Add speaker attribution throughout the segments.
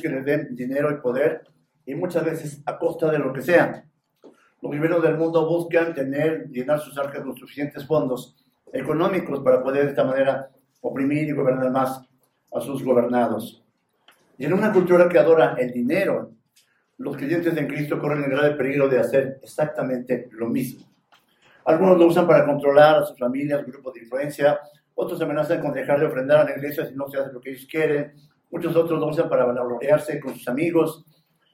Speaker 1: que les den dinero y poder, y muchas veces a costa de lo que sea. Los gobiernos del mundo buscan tener, llenar sus arcas con suficientes fondos económicos para poder de esta manera oprimir y gobernar más a sus gobernados. Y en una cultura que adora el dinero, los creyentes en Cristo corren el grave peligro de hacer exactamente lo mismo. Algunos lo usan para controlar a sus familias, grupos de influencia, otros amenazan con dejar de ofrendar a la iglesia si no se hace lo que ellos quieren, muchos otros lo usan para vanagloriarse con sus amigos,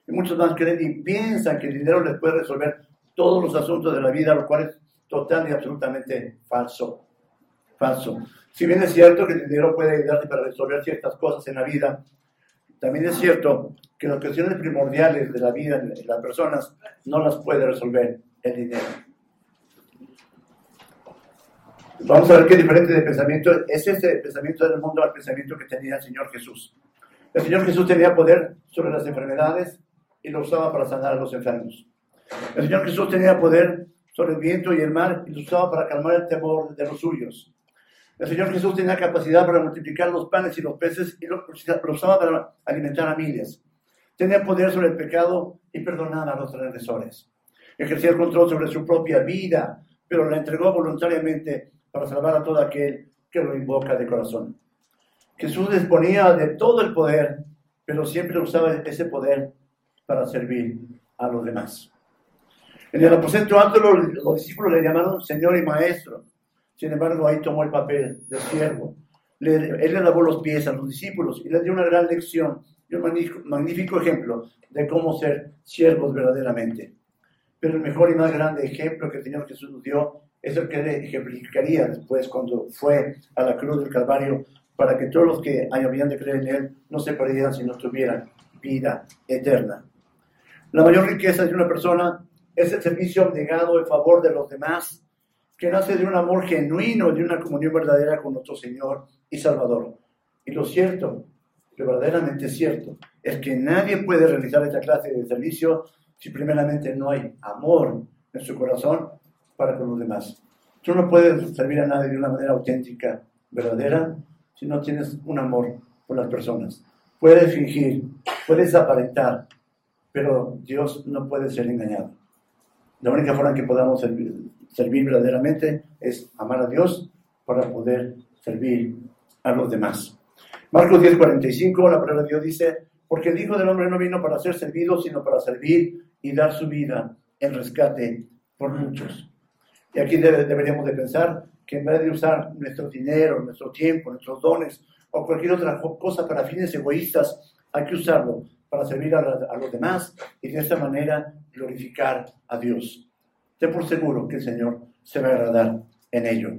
Speaker 1: y muchos más creen y piensan que el dinero les puede resolver todos los asuntos de la vida, lo cual es total y absolutamente falso. Falso. Si bien es cierto que el dinero puede ayudarte para resolver ciertas cosas en la vida, también es cierto que las cuestiones primordiales de la vida de las personas no las puede resolver el dinero. Vamos a ver qué diferente de pensamiento es este pensamiento del mundo al pensamiento que tenía el Señor Jesús. El Señor Jesús tenía poder sobre las enfermedades y lo usaba para sanar a los enfermos. El Señor Jesús tenía poder sobre el viento y el mar y lo usaba para calmar el temor de los suyos. El Señor Jesús tenía capacidad para multiplicar los panes y los peces y lo, usaba para alimentar a miles. Tenía poder sobre el pecado y perdonar a los transgresores. Ejercía el control sobre su propia vida, pero la entregó voluntariamente para salvar a todo aquel que lo invoca de corazón. Jesús disponía de todo el poder, pero siempre usaba ese poder para servir a los demás. En el aposento alto los, los discípulos le llamaron Señor y Maestro. Sin embargo, ahí tomó el papel de siervo. él le lavó los pies a los discípulos y les dio una gran lección y un magnífico, ejemplo de cómo ser siervos verdaderamente. Pero el mejor y más grande ejemplo que el Señor Jesús nos dio es el que le ejemplificaría después cuando fue a la cruz del Calvario para que todos los que habían de creer en Él no se perdieran si no tuvieran vida eterna. La mayor riqueza de una persona es el servicio abnegado en favor de los demás que nace de un amor genuino, de una comunión verdadera con nuestro Señor y Salvador. Y lo cierto, lo verdaderamente cierto, es que nadie puede realizar esta clase de servicio si primeramente no hay amor en su corazón para con los demás. Tú no puedes servir a nadie de una manera auténtica, verdadera, si no tienes un amor por las personas. Puedes fingir, puedes aparentar, pero Dios no puede ser engañado. La única forma en que podamos servir, servir verdaderamente es amar a Dios para poder servir a los demás. Marcos 10:45, la palabra de Dios dice, porque el Hijo del Hombre no vino para ser servido, sino para servir y dar su vida en rescate por muchos. Y aquí deberíamos de pensar que en vez de usar nuestro dinero, nuestro tiempo, nuestros dones o cualquier otra cosa para fines egoístas, hay que usarlo para servir a, a los demás y de esta manera glorificar a Dios. Ten por seguro que el Señor se va a agradar en ello.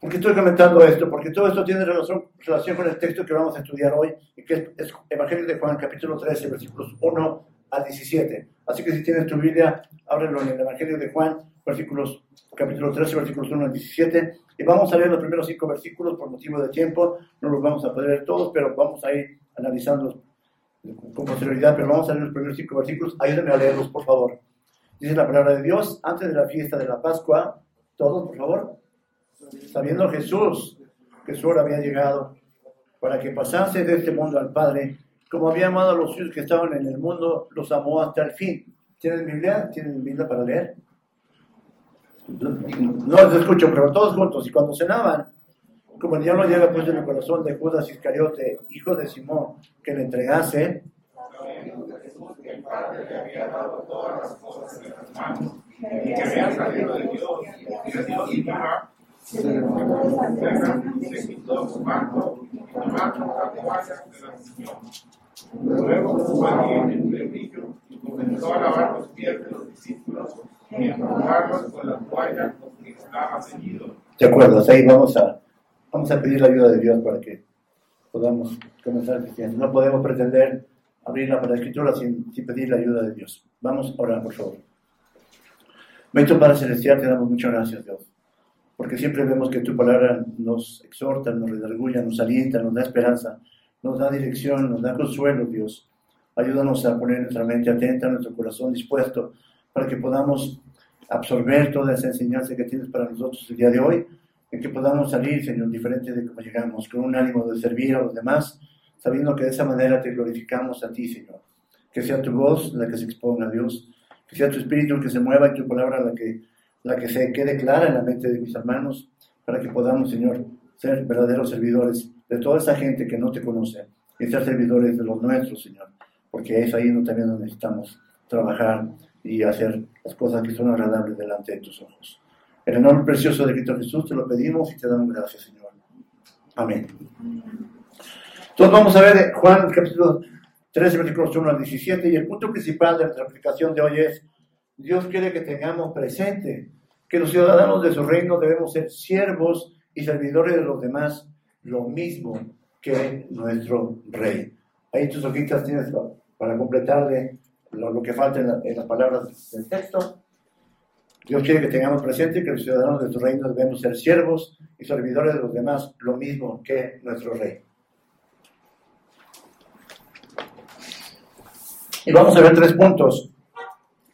Speaker 1: ¿Por qué estoy comentando esto? Porque todo esto tiene relación, relación con el texto que vamos a estudiar hoy, y que es, Evangelio de Juan, capítulo 13, versículos 1 a 17. Así que si tienes tu Biblia, ábrelo en el Evangelio de Juan, versículos, capítulo 13, versículos 1 al 17. Y vamos a leer los primeros cinco versículos por motivo de tiempo. No los vamos a poder leer todos, pero vamos a ir analizando con posterioridad. Pero vamos a leer los primeros cinco versículos. Ayúdenme a leerlos, por favor. Dice la palabra de Dios, antes de la fiesta de la Pascua, todos, por favor, sabiendo Jesús que su hora había llegado para que pasase de este mundo al Padre, como había amado a los suyos que estaban en el mundo, los amó hasta el fin. ¿Tienen Biblia? ¿Tienen Biblia para leer? No los escucho, pero todos juntos. Y cuando cenaban, como el diablo llega puesto en el corazón de Judas Iscariote, hijo de Simón, que le entregase, su. Luego fue en el y comenzó a lavar los pies de los discípulos con con que ceñido. ¿Te acuerdas? Ahí vamos a, vamos a pedir la ayuda de Dios para que podamos comenzar cristianos. No podemos pretender abrir la escritura sin, sin, pedir la ayuda de Dios. Vamos a orar, por favor. Bendito Padre Celestial, te damos muchas gracias, Dios, porque siempre vemos que tu palabra nos exhorta, nos redarguya, nos alienta, nos da esperanza, nos da dirección, nos da consuelo, Dios. Ayúdanos a poner nuestra mente atenta, nuestro corazón dispuesto, para que podamos absorber toda esa enseñanza que tienes para nosotros el día de hoy, en que podamos salir, Señor, diferente de cómo llegamos, con un ánimo de servir a los demás, sabiendo que de esa manera te glorificamos a ti, Señor. Que sea tu voz la que se exponga a Dios, que sea tu espíritu el que se mueva y tu palabra la que, la que se quede clara en la mente de mis hermanos, para que podamos, Señor, ser verdaderos servidores de toda esa gente que no te conoce y ser servidores de los nuestros, Señor, porque es ahí donde también necesitamos trabajar y hacer las cosas que son agradables delante de tus ojos. En el nombre precioso de Cristo Jesús te lo pedimos y te damos gracias, Señor. Amén. Entonces vamos a ver Juan capítulo 13, versículos 1 al 17, y el punto principal de nuestra aplicación de hoy es, Dios quiere que tengamos presente que los ciudadanos de su reino debemos ser siervos y servidores de los demás, lo mismo que nuestro rey. Ahí tus hojitas tienes para completarle lo, que falta en, las palabras del texto. Dios quiere que tengamos presente que los ciudadanos de su reino debemos ser siervos y servidores de los demás, lo mismo que nuestro rey. Y vamos a ver tres puntos,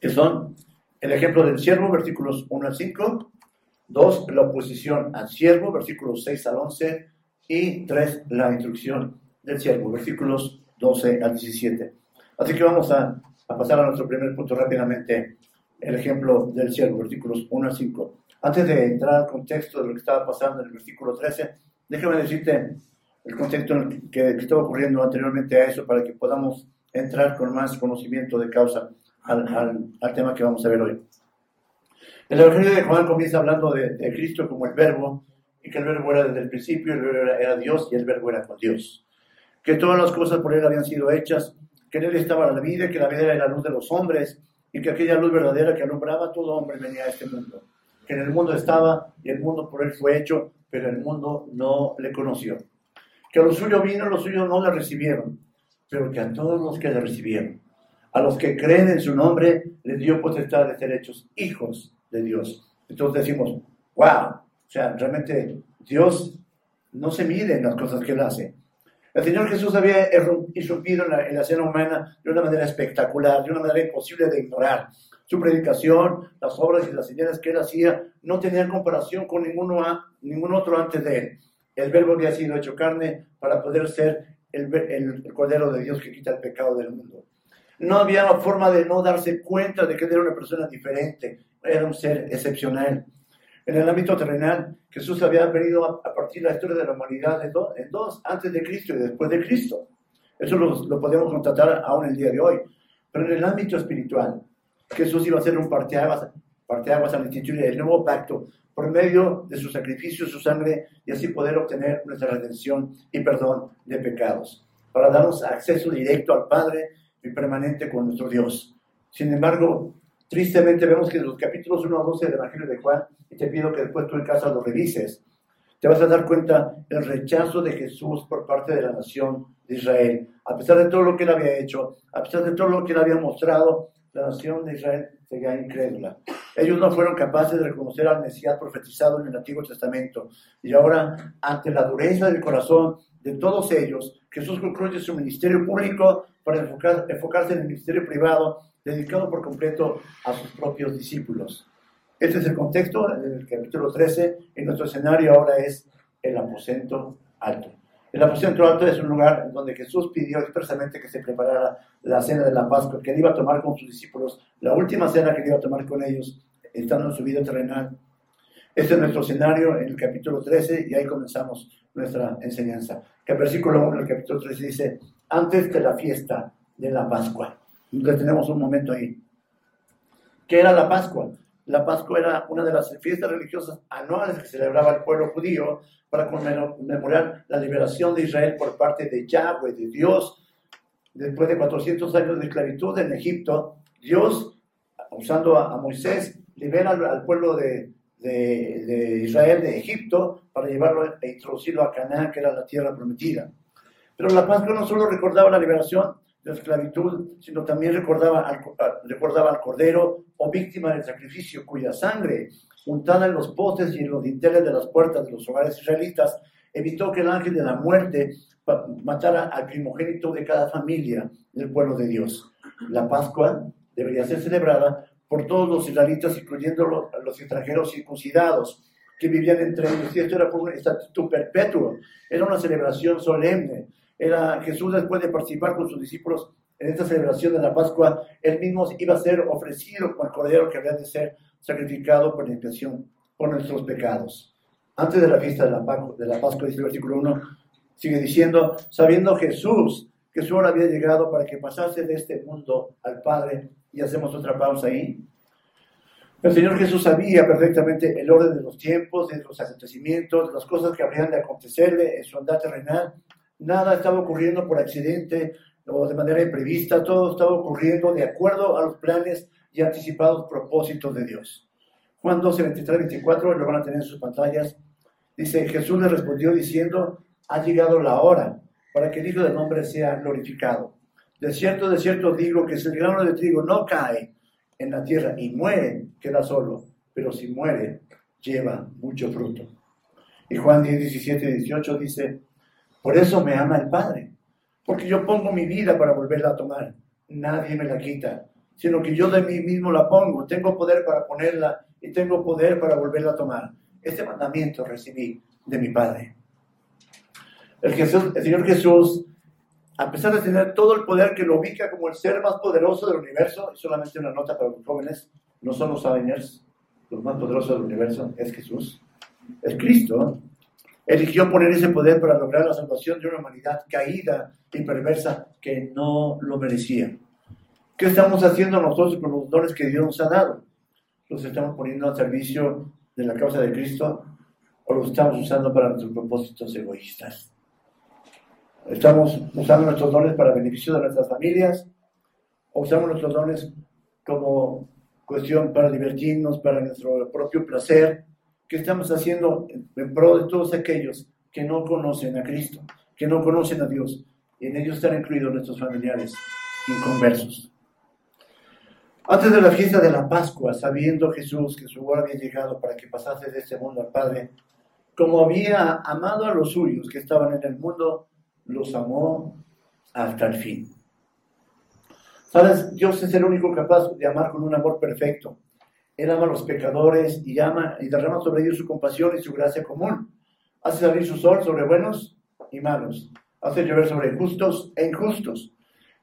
Speaker 1: que son el ejemplo del siervo, versículos 1 al 5, 2, la oposición al siervo, versículos 6 al 11, y 3, la instrucción del siervo, versículos 12 al 17. Así que vamos a, a pasar a nuestro primer punto rápidamente, el ejemplo del siervo, versículos 1 al 5. Antes de entrar al contexto de lo que estaba pasando en el versículo 13, déjame decirte el contexto que, que estaba ocurriendo anteriormente a eso para que podamos entrar con más conocimiento de causa al, al, al tema que vamos a ver hoy. El Evangelio de Juan comienza hablando de, de, Cristo como el verbo, y que el verbo era desde el principio, el verbo era, era, Dios y el verbo era con Dios. Que todas las cosas por él habían sido hechas, que en él estaba la vida, que la vida era la luz de los hombres, y que aquella luz verdadera que alumbraba a todo hombre venía a este mundo. Que en el mundo estaba y el mundo por él fue hecho, pero el mundo no le conoció. Que a los suyos vino, los suyos no le recibieron pero que a todos los que le recibieron, a los que creen en su nombre, les dio potestad de ser hechos hijos de Dios. Entonces decimos, wow, o sea, realmente Dios no se mide en las cosas que Él hace. El Señor Jesús había irrumpido en la, en la escena humana de una manera espectacular, de una manera imposible de ignorar. Su predicación, las obras y las señales que Él hacía no tenían comparación con ninguno, ningún otro antes de Él. El verbo había sido hecho carne para poder ser el, el, Cordero de Dios que quita el pecado del mundo. No había forma de no darse cuenta de que era una persona diferente, era un ser excepcional. En el ámbito terrenal, Jesús había venido a, partir de la historia de la humanidad en, en, dos, antes de Cristo y después de Cristo. Eso lo, lo podemos constatar aún el día de hoy. Pero en el ámbito espiritual, Jesús iba a ser un parteaguas, parteaguas al instituir el nuevo pacto por medio de su sacrificio, su sangre, y así poder obtener nuestra redención y perdón de pecados, para darnos acceso directo al Padre y permanente con nuestro Dios. Sin embargo, tristemente vemos que en los capítulos 1 a 12 del Evangelio de Juan, y te pido que después tú en casa lo revises, te vas a dar cuenta del rechazo de Jesús por parte de la nación de Israel. A pesar de todo lo que él había hecho, a pesar de todo lo que él había mostrado, la nación de Israel seguía incrédula. Ellos no fueron capaces de reconocer al Mesías profetizado en el Antiguo Testamento. Y ahora, ante la dureza del corazón de todos ellos, Jesús concluye su ministerio público para enfocar, enfocarse en el ministerio privado, dedicado por completo a sus propios discípulos. Este es el contexto del capítulo 13 y nuestro escenario ahora es el aposento alto. El aposento alto es un lugar donde Jesús pidió expresamente que se preparara la cena de la Pascua, que él iba a tomar con sus discípulos, la última cena que él iba a tomar con ellos, estando en su vida terrenal. Este es nuestro escenario en el capítulo 13 y ahí comenzamos nuestra enseñanza. Que el versículo 1 del capítulo 13 dice, antes de la fiesta de la Pascua. tenemos un momento ahí. ¿Qué era la Pascua? La Pascua era una de las fiestas religiosas anuales que celebraba el pueblo judío para conmemorar la liberación de Israel por parte de Yahweh, de Dios. Después de 400 años de esclavitud en Egipto, Dios, usando a, Moisés, libera al, pueblo de, de, de, Israel de Egipto para llevarlo e introducirlo a Canaán, que era la tierra prometida. Pero la Pascua no solo recordaba la liberación de la esclavitud, sino también recordaba al, recordaba al cordero o víctima del sacrificio, cuya sangre, untada en los postes y en los dinteles de las puertas de los hogares israelitas, evitó que el ángel de la muerte matara al primogénito de cada familia del pueblo de Dios. La Pascua debería ser celebrada por todos los israelitas, incluyendo los, los extranjeros circuncidados que vivían entre ellos. Y esto era por un estatuto perpetuo, era una celebración solemne Era Jesús después de participar con sus discípulos en esta celebración de la Pascua, él mismo iba a ser ofrecido como el cordero que había de ser sacrificado por la por nuestros pecados. Antes de la fiesta de la, de la Pascua, dice el versículo 1, sigue diciendo, sabiendo Jesús que su hora había llegado para que pasase de este mundo al Padre, y hacemos otra pausa ahí. El Señor Jesús sabía perfectamente el orden de los tiempos, de los acontecimientos, de las cosas que habrían de acontecerle en su andar terrenal. Nada estaba ocurriendo por accidente o de manera imprevista, todo estaba ocurriendo de acuerdo a los planes y anticipados propósitos de Dios. Juan 12, 23, 24, lo van a tener en sus pantallas. Dice, Jesús le respondió diciendo, ha llegado la hora para que el Hijo del Hombre sea glorificado. De cierto, de cierto digo que si el grano de trigo no cae en la tierra y muere, queda solo, pero si muere, lleva mucho fruto. Y Juan 10, 17 y 18 dice, por eso me ama el Padre, porque yo pongo mi vida para volverla a tomar. Nadie me la quita, sino que yo de mí mismo la pongo. Tengo poder para ponerla y tengo poder para volverla a tomar. Este mandamiento recibí de mi Padre. El, Señor Jesús, a pesar de tener todo el poder que lo ubica como el ser más poderoso del universo, y solamente una nota para los jóvenes, no son los Avengers, los más poderosos del universo, es Jesús, es Cristo, eligió poner ese poder para lograr la salvación de una humanidad caída y perversa que no lo merecía. ¿Qué estamos haciendo nosotros con los dones que Dios nos ha dado? ¿Los estamos poniendo al servicio de la causa de Cristo o los estamos usando para nuestros propósitos egoístas? ¿Estamos usando nuestros dones para beneficio de nuestras familias o usamos nuestros dones como cuestión para divertirnos, para nuestro propio placer? ¿Qué estamos haciendo en pro de todos aquellos que no conocen a Cristo, que no conocen a Dios? En ellos están incluidos nuestros familiares inconversos. Antes de la fiesta de la Pascua, sabiendo Jesús que su hora había llegado para que pasase de este mundo al Padre, como había amado a los suyos que estaban en el mundo, los amó hasta el fin. ¿Sabes? Dios es el único capaz de amar con un amor perfecto. Él ama a los pecadores y ama y derrama sobre ellos su compasión y su gracia común. Hace salir su sol sobre buenos y malos. Hace llover sobre justos e injustos.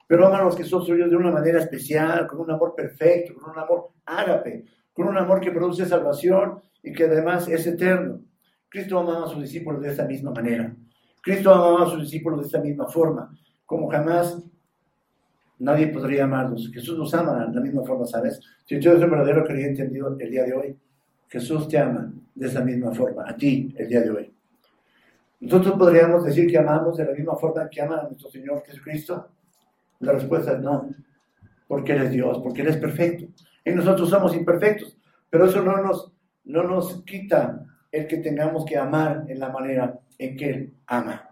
Speaker 1: Pero ama a los que son suyos de una manera especial, con un amor perfecto, con un amor ágape, con un amor que produce salvación y que además es eterno. Cristo amaba a sus discípulos de esta misma manera. Cristo amaba a sus discípulos de esta misma forma, como jamás nadie podría amarlos. Jesús nos ama de la misma forma, ¿sabes? Si tú eres un verdadero creyente el día de hoy, Jesús te ama de esa misma forma, a ti el día de hoy. Nosotros podríamos decir que amamos de la misma forma que ama a nuestro Señor Jesucristo. La respuesta es no, porque Él es Dios, porque Él es perfecto. Y nosotros somos imperfectos, pero eso no nos, no nos quita el que tengamos que amar en la manera en que Él ama.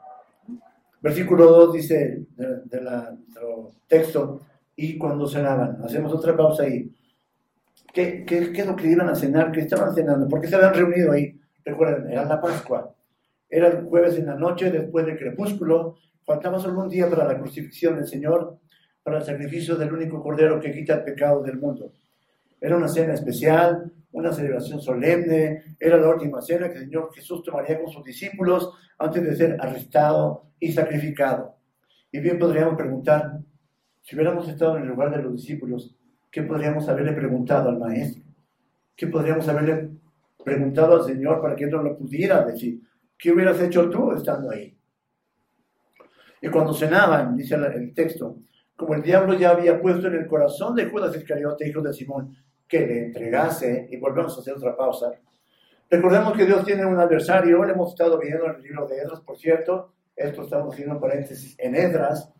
Speaker 1: Versículo 2 dice de, nuestro texto, y cuando cenaban, hacemos otra pausa ahí. ¿Qué, ¿Qué, es lo que iban a cenar? ¿Qué estaban cenando? ¿Por qué se habían reunido ahí? Recuerden, era la Pascua. Era el jueves en la noche, después del crepúsculo. Faltaba solo un día para la crucifixión del Señor, para el sacrificio del único cordero que quita el pecado del mundo. Era una cena especial, una celebración solemne, era la última cena que el Señor Jesús tomaría con sus discípulos antes de ser arrestado y sacrificado. Y bien podríamos preguntar, si hubiéramos estado en el lugar de los discípulos, ¿qué podríamos haberle preguntado al Maestro? ¿Qué podríamos haberle preguntado al Señor para que Él nos lo pudiera decir? ¿Qué hubieras hecho tú estando ahí? Y cuando cenaban, dice el texto, como el diablo ya había puesto en el corazón de Judas Iscariote, hijo de Simón, que le entregase, y volvemos a hacer otra pausa. Recordemos que Dios tiene un adversario, lo hemos estado viendo en el libro de Edras, por cierto, esto estamos haciendo paréntesis en Edras,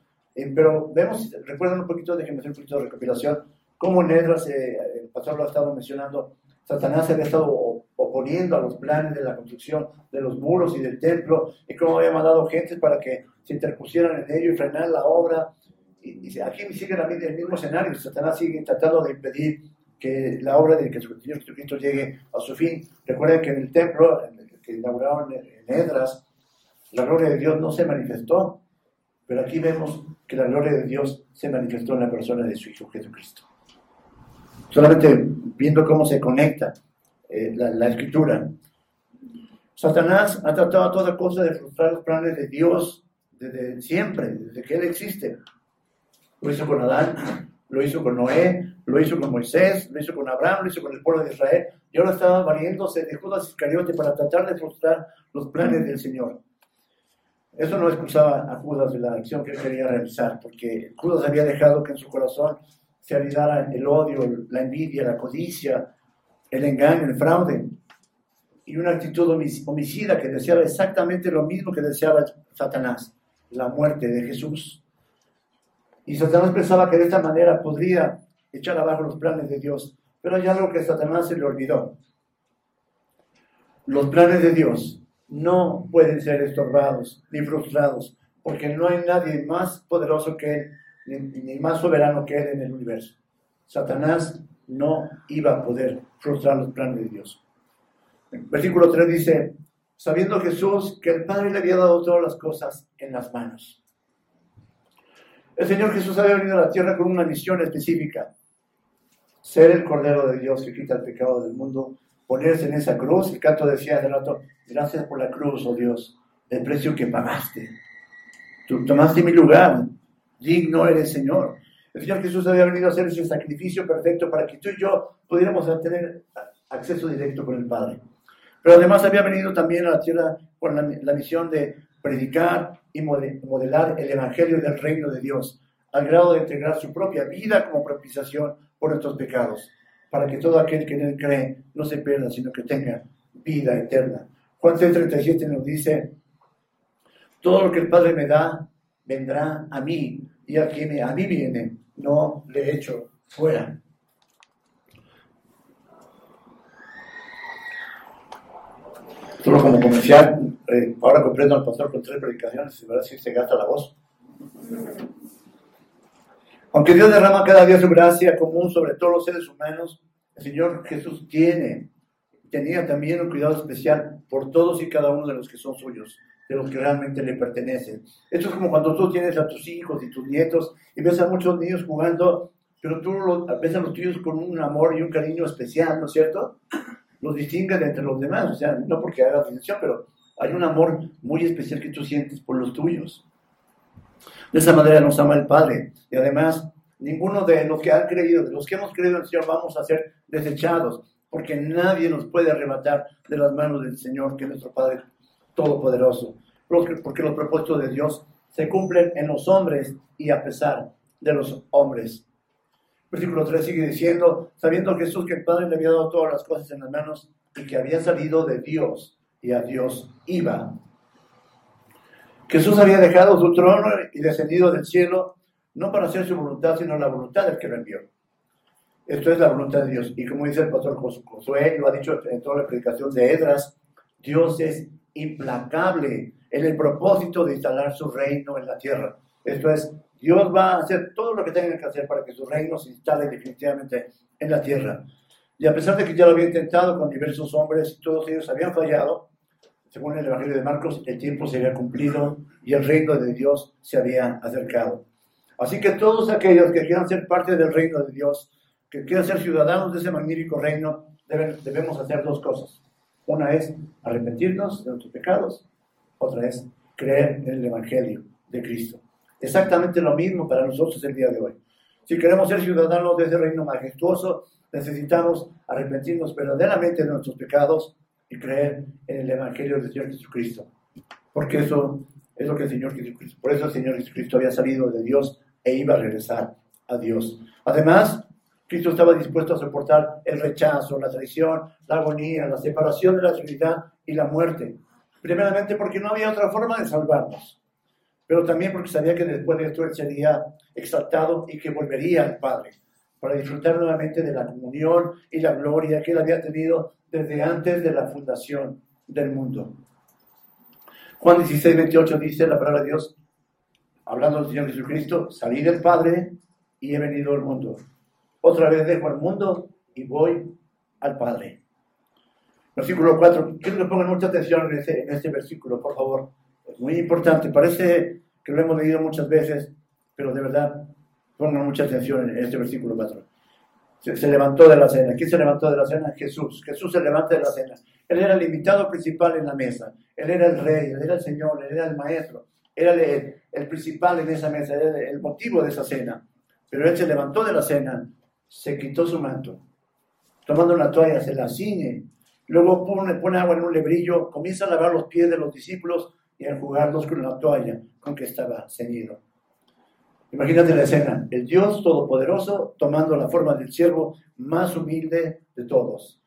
Speaker 1: pero vemos, recuerden un poquito, déjenme hacer un poquito de recopilación, cómo en Edras, eh, el pastor lo ha estado mencionando, Satanás se había estado oponiendo a los planes de la construcción de los muros y del templo, y cómo había mandado gente para que se interpusieran en ello y frenar la obra. Y, y aquí sigue el mismo escenario, Satanás sigue tratando de impedir que la obra de que el Señor Jesucristo llegue a su fin. Recuerden que en el templo que inauguraron en Edras, la gloria de Dios no se manifestó, pero aquí vemos que la gloria de Dios se manifestó en la persona de su Hijo Jesucristo. Solamente viendo cómo se conecta eh, la, la, escritura. Satanás ha tratado a toda cosa de frustrar los planes de Dios desde siempre, desde que Él existe. Lo hizo con Adán, lo hizo con Noé, lo hizo con Moisés, lo hizo con Abraham, lo hizo con el pueblo de Israel, y ahora estaba valiéndose de Judas Iscariote para tratar de frustrar los planes del Señor. Eso no excusaba a Judas de la acción que quería realizar, porque Judas había dejado que en su corazón se anidara el odio, la envidia, la codicia, el engaño, el fraude, y una actitud homicida que deseaba exactamente lo mismo que deseaba Satanás, la muerte de Jesús. Y Satanás pensaba que de esta manera podría echar abajo los planes de Dios, pero hay algo que Satanás se le olvidó. Los planes de Dios no pueden ser estorbados ni frustrados, porque no hay nadie más poderoso que Él, ni, más soberano que Él en el universo. Satanás no iba a poder frustrar los planes de Dios. Versículo 3 dice, sabiendo Jesús que el Padre le había dado todas las cosas en las manos. El Señor Jesús había venido a la tierra con una misión específica, ser el Cordero de Dios que quita el pecado del mundo ponerse en esa cruz. El canto decía hace rato, gracias por la cruz, oh Dios, el precio que pagaste. Tú tomaste mi lugar, digno eres Señor. El Señor Jesús había venido a hacer ese sacrificio perfecto para que tú y yo pudiéramos tener acceso directo con el Padre. Pero además había venido también a la tierra con la, misión de predicar y modelar el Evangelio del reino de Dios, al grado de entregar su propia vida como propiciación por nuestros pecados para que todo aquel que en él cree no se pierda, sino que tenga vida eterna. Juan 3:37 nos dice, todo lo que el Padre me da, vendrá a mí, y a quien a mí viene, no le echo fuera. Solo como comercial, eh, ahora comprendo al pastor con tres predicaciones, y ver si se gasta la voz. Aunque Dios derrama cada día su gracia común sobre todos los seres humanos, el Señor Jesús tiene, tenía también un cuidado especial por todos y cada uno de los que son suyos, de los que realmente le pertenecen. Esto es como cuando tú tienes a tus hijos y tus nietos y ves a muchos niños jugando, pero tú ves a los tuyos con un amor y un cariño especial, ¿no es cierto? Los distingues entre los demás, o sea, no porque haga distinción, pero hay un amor muy especial que tú sientes por los tuyos. De esa manera nos ama el Padre. Y además, ninguno de los que han creído, de los que hemos creído en el Señor, vamos a ser desechados, porque nadie nos puede arrebatar de las manos del Señor, que es nuestro Padre Todopoderoso. Porque los propósitos de Dios se cumplen en los hombres y a pesar de los hombres. Versículo 3 sigue diciendo, sabiendo Jesús que el Padre le había dado todas las cosas en las manos y que había salido de Dios y a Dios iba. Jesús había dejado su trono y descendido del cielo, no para hacer su voluntad, sino la voluntad del que lo envió. Esto es la voluntad de Dios. Y como dice el pastor Josué, lo ha dicho en toda la predicación de Edras, Dios es implacable en el propósito de instalar su reino en la tierra. Esto es, Dios va a hacer todo lo que tenga que hacer para que su reino se instale definitivamente en la tierra. Y a pesar de que ya lo había intentado con diversos hombres y todos ellos habían fallado, según el Evangelio de Marcos, el tiempo se había cumplido y el reino de Dios se había acercado. Así que todos aquellos que quieran ser parte del reino de Dios, que quieran ser ciudadanos de ese magnífico reino, debemos hacer dos cosas. Una es arrepentirnos de nuestros pecados, otra es creer en el Evangelio de Cristo. Exactamente lo mismo para nosotros el día de hoy. Si queremos ser ciudadanos de ese reino majestuoso, necesitamos arrepentirnos verdaderamente de nuestros pecados y creer en el Evangelio del Señor Jesucristo. Porque eso es lo que el Señor Jesucristo, por eso el Señor Jesucristo había salido de Dios e iba a regresar a Dios. Además, Cristo estaba dispuesto a soportar el rechazo, la traición, la agonía, la separación de la Trinidad y la muerte. Primeramente porque no había otra forma de salvarnos, pero también porque sabía que después de esto él sería exaltado y que volvería al Padre para disfrutar nuevamente de la comunión y la gloria que él había tenido desde antes de la fundación del mundo. Juan 16, 28 dice la palabra de Dios, hablando del Señor Jesucristo, salí del Padre y he venido al mundo. Otra vez dejo al mundo y voy al Padre. Versículo 4. Quiero que pongan mucha atención en este, en este versículo, por favor. Es muy importante. Parece que lo hemos leído muchas veces, pero de verdad Pongan mucha atención en este versículo 4. Se, levantó de la cena. ¿Quién se levantó de la cena? Jesús. Jesús se levanta de la cena. Él era el invitado principal en la mesa. Él era el rey, él era el Señor, él era el maestro. era el, principal en esa mesa, era el motivo de esa cena. Pero él se levantó de la cena, se quitó su manto, tomando una toalla, se la ciñe, luego pone, pone agua en un lebrillo, comienza a lavar los pies de los discípulos y a enjugarlos con la toalla con que estaba ceñido. Imagínate la escena, el Dios Todopoderoso tomando la forma del siervo más humilde de todos,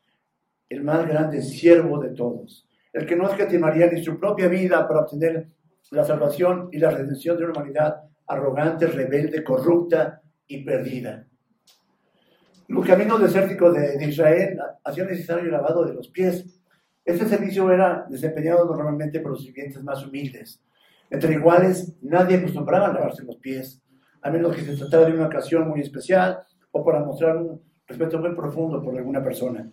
Speaker 1: el más grande siervo de todos, el que no escatimaría ni su propia vida para obtener la salvación y la redención de una humanidad arrogante, rebelde, corrupta y perdida. Los caminos desérticos de, Israel hacían necesario el lavado de los pies. Este servicio era desempeñado normalmente por los sirvientes más humildes. Entre iguales, nadie acostumbraba a lavarse los pies, a menos que se tratara de una ocasión muy especial o para mostrar un respeto muy profundo por alguna persona.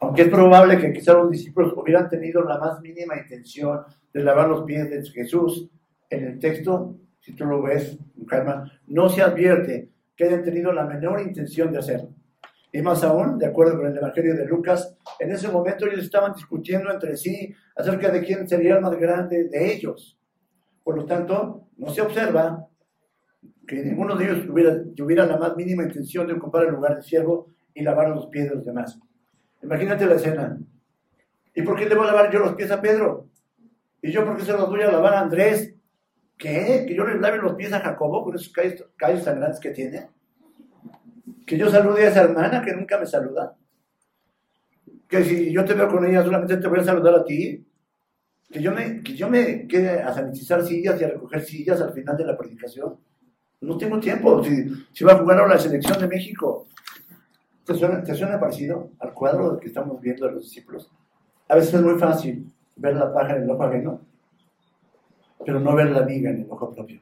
Speaker 1: Aunque es probable que quizás los discípulos hubieran tenido la más mínima intención de lavar los pies de Jesús, en el texto, si tú lo ves con calma, no se advierte que hayan tenido la menor intención de hacerlo. Y más aún, de acuerdo con el Evangelio de Lucas, en ese momento ellos estaban discutiendo entre sí acerca de quién sería el más grande de ellos. Por lo tanto, no se observa que ninguno de ellos tuviera, la más mínima intención de ocupar el lugar de siervo y lavar los pies de los demás. Imagínate la escena. ¿Y por qué le voy a lavar yo los pies a Pedro? ¿Y yo por qué se los voy a lavar a Andrés? ¿Qué? ¿Que yo le lave los pies a Jacobo con esos callos, tan grandes que tiene? ¿Que yo salude a esa hermana que nunca me saluda? ¿Que si yo te veo con ella solamente te voy a saludar a ti? ¿Que yo me, que yo me quede a sanitizar sillas y a recoger sillas al final de la predicación? No tengo tiempo. Si, va a jugar ahora la selección de México, ¿Te suena, parecido al cuadro que estamos viendo de los discípulos? A veces es muy fácil ver la paja en el ojo ajeno, pero no ver la viga en el ojo propio.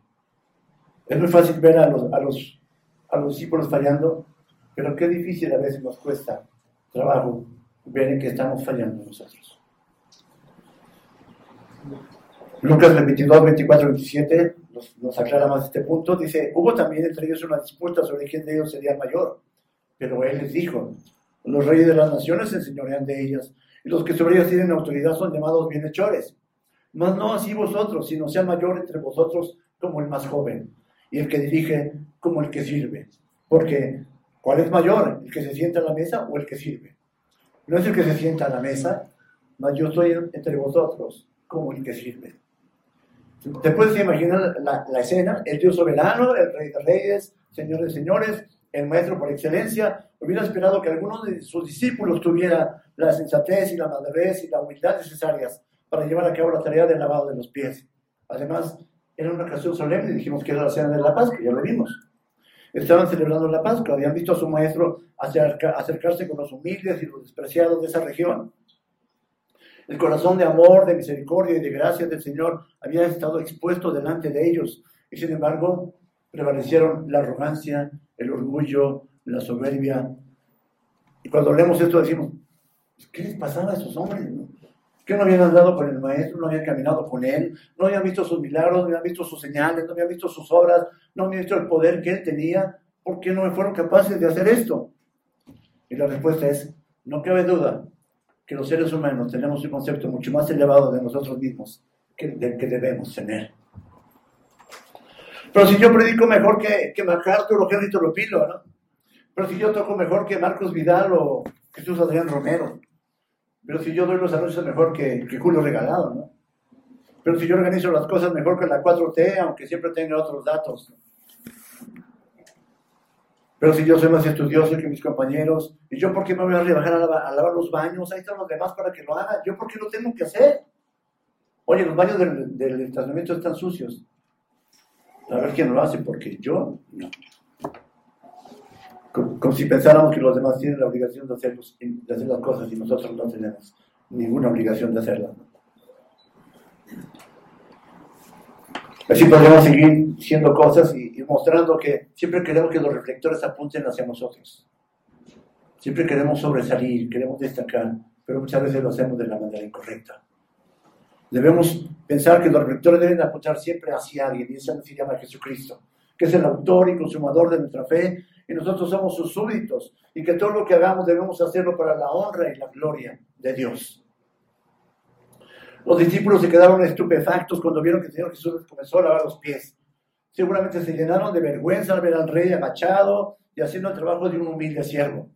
Speaker 1: Es muy fácil ver a los, a los, a los discípulos fallando, pero qué difícil a veces nos cuesta trabajo ver en que estamos fallando nosotros. Lucas 22, 24, 27 nos, nos aclara más este punto. Dice, hubo también entre ellos una disputa sobre quién de ellos sería mayor. Pero él les dijo, los reyes de las naciones se enseñorean de ellas, y los que sobre ellas tienen autoridad son llamados bienhechores. Mas no así vosotros, sino sea mayor entre vosotros como el más joven, y el que dirige como el que sirve. Porque, ¿cuál es mayor? ¿El que se sienta a la mesa o el que sirve? No es el que se sienta a la mesa, mas yo estoy entre vosotros como el que sirve. Te puedes imaginar la, la escena, el Dios soberano, el rey de reyes, señores señores, el maestro por excelencia, hubiera esperado que alguno de sus discípulos tuviera la sensatez y la madurez y la humildad necesarias para llevar a cabo la tarea del lavado de los pies. Además, era una ocasión solemne, dijimos que era la cena de la Pascua, ya lo vimos. Estaban celebrando la Pascua, habían visto a su maestro acercarse con los humildes y los despreciados de esa región. El corazón de amor, de misericordia y de gracia del Señor había estado expuesto delante de ellos y sin embargo prevalecieron la arrogancia, el orgullo, la soberbia. Y cuando leemos esto decimos, ¿qué les pasaba a esos hombres? No? ¿Qué no habían andado con el maestro? ¿No habían caminado con él? ¿No habían visto sus milagros? ¿No habían visto sus señales? ¿No habían visto sus obras? ¿No habían visto el poder que él tenía? ¿Por qué no fueron capaces de hacer esto? Y la respuesta es, no cabe duda que los seres humanos tenemos un concepto mucho más elevado de nosotros mismos que del que debemos tener. Pero si yo predico mejor que, que MacArthur o Henry Toropilo, ¿no? Pero si yo toco mejor que Marcos Vidal o Jesús Adrián Romero. Pero si yo doy los anuncios mejor que, que Julio Regalado, ¿no? Pero si yo organizo las cosas mejor que la 4T, aunque siempre tenga otros datos. Pero si yo soy más estudioso que mis compañeros, ¿y yo por qué me voy a rebajar a, lavar, los baños? Ahí están los demás para que lo hagan. ¿Yo por qué lo tengo que hacer? Oye, los baños del, del están sucios. A ver quién lo hace, porque yo no. Como, si pensáramos que los demás tienen la obligación de hacer las cosas y nosotros no tenemos ninguna obligación de hacerlas. Así podemos seguir diciendo cosas y, mostrando que siempre queremos que los reflectores apunten hacia nosotros. Siempre queremos sobresalir, queremos destacar, pero muchas veces lo hacemos de la manera incorrecta. Debemos pensar que los reflectores deben apuntar siempre hacia alguien, y ese se llama Jesucristo, que es el autor y consumador de nuestra fe, y nosotros somos sus súbditos, y que todo lo que hagamos debemos hacerlo para la honra y la gloria de Dios. Los discípulos se quedaron estupefactos cuando vieron que el Señor Jesús comenzó a lavar los pies. Seguramente se llenaron de vergüenza al ver al rey agachado y haciendo el trabajo de un humilde siervo,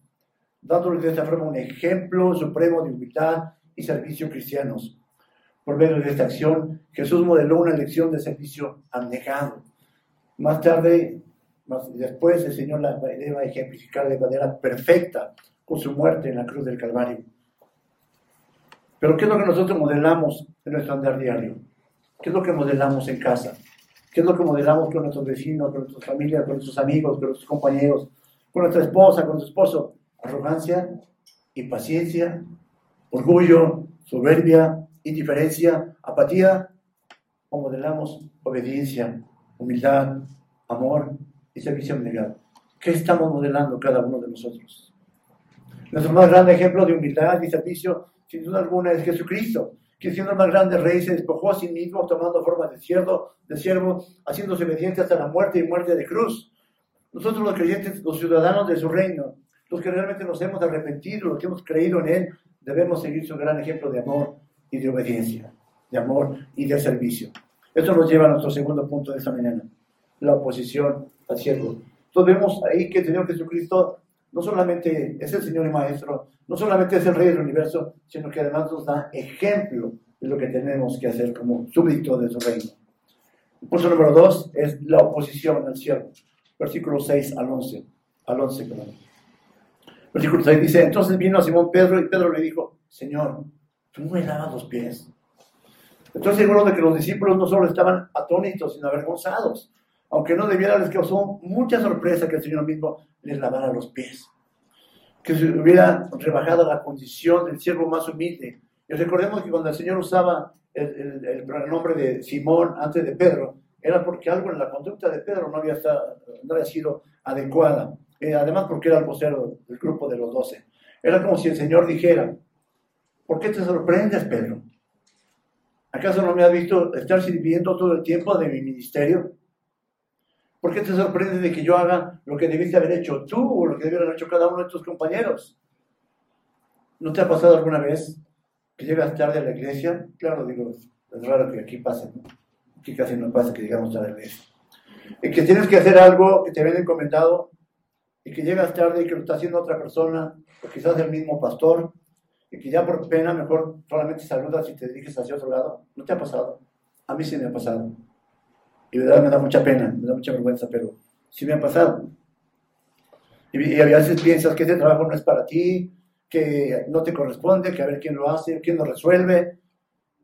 Speaker 1: dándoles de esta forma un ejemplo supremo de humildad y servicio cristianos. Por medio de esta acción, Jesús modeló una lección de servicio abnegado. Más tarde, más después, el Señor la va a ejemplificar de manera perfecta con su muerte en la cruz del Calvario. Pero ¿qué es lo que nosotros modelamos en nuestro andar diario? ¿Qué es lo que modelamos en casa? ¿Qué es lo que modelamos con nuestros vecinos, con nuestras familias, con nuestros amigos, con nuestros compañeros, con nuestra esposa, con nuestro esposo? Arrogancia, impaciencia, orgullo, soberbia, indiferencia, apatía. O modelamos obediencia, humildad, amor y servicio abnegado. ¿Qué estamos modelando cada uno de nosotros? Nuestro más grande ejemplo de humildad y servicio, sin duda alguna, es Jesucristo, que siendo el más grande rey se despojó a sí mismo tomando forma de siervo, de siervo, haciéndose obediente hasta la muerte y muerte de cruz. Nosotros los creyentes, los ciudadanos de su reino, los que realmente nos hemos arrepentido, los que hemos creído en Él, debemos seguir su gran ejemplo de amor y de obediencia, de amor y de servicio. Esto nos lleva a nuestro segundo punto de esta mañana, la oposición al siervo. Entonces vemos ahí que el Señor Jesucristo no solamente es el Señor y Maestro, no solamente es el Rey del universo, sino que además nos da ejemplo de lo que tenemos que hacer como súbdito de su reino. El punto número dos es la oposición al siervo. Versículo 6 al 11. Al 11 perdón. Versículo 6 dice, entonces vino Simón Pedro y Pedro le dijo, Señor, ¿tú me lavas los pies? Estoy seguro de que los discípulos no solo estaban atónitos, sino avergonzados. Aunque no debiera, les causó mucha sorpresa que el Señor mismo les lavara los pies. Que se hubiera rebajado la condición del siervo más humilde. Y recordemos que cuando el Señor usaba el, nombre de Simón antes de Pedro, era porque algo en la conducta de Pedro no había, estado, no había sido adecuada. Eh, además, porque era el vocero del grupo de los doce. Era como si el Señor dijera: ¿Por qué te sorprendes, Pedro? ¿Acaso no me has visto estar sirviendo todo el tiempo de mi ministerio? ¿Por qué te sorprende de que yo haga lo que debiste haber hecho tú o lo que debieron haber hecho cada uno de tus compañeros? ¿No te ha pasado alguna vez que llegas tarde a la iglesia? Claro, digo, es raro que aquí pase, ¿no? Aquí casi no pasa que llegamos tarde a la iglesia. Y que tienes que hacer algo que te habían encomendado y que llegas tarde y que lo está haciendo otra persona, o quizás el mismo pastor, y que ya por pena mejor solamente saludas y te diriges hacia otro lado. ¿No te ha pasado? A mí sí me ha pasado. Y verdad me da mucha pena, me da mucha vergüenza, pero sí me ha pasado. Y, a veces piensas que este trabajo no es para ti, que no te corresponde, que a ver quién lo hace, quién lo resuelve,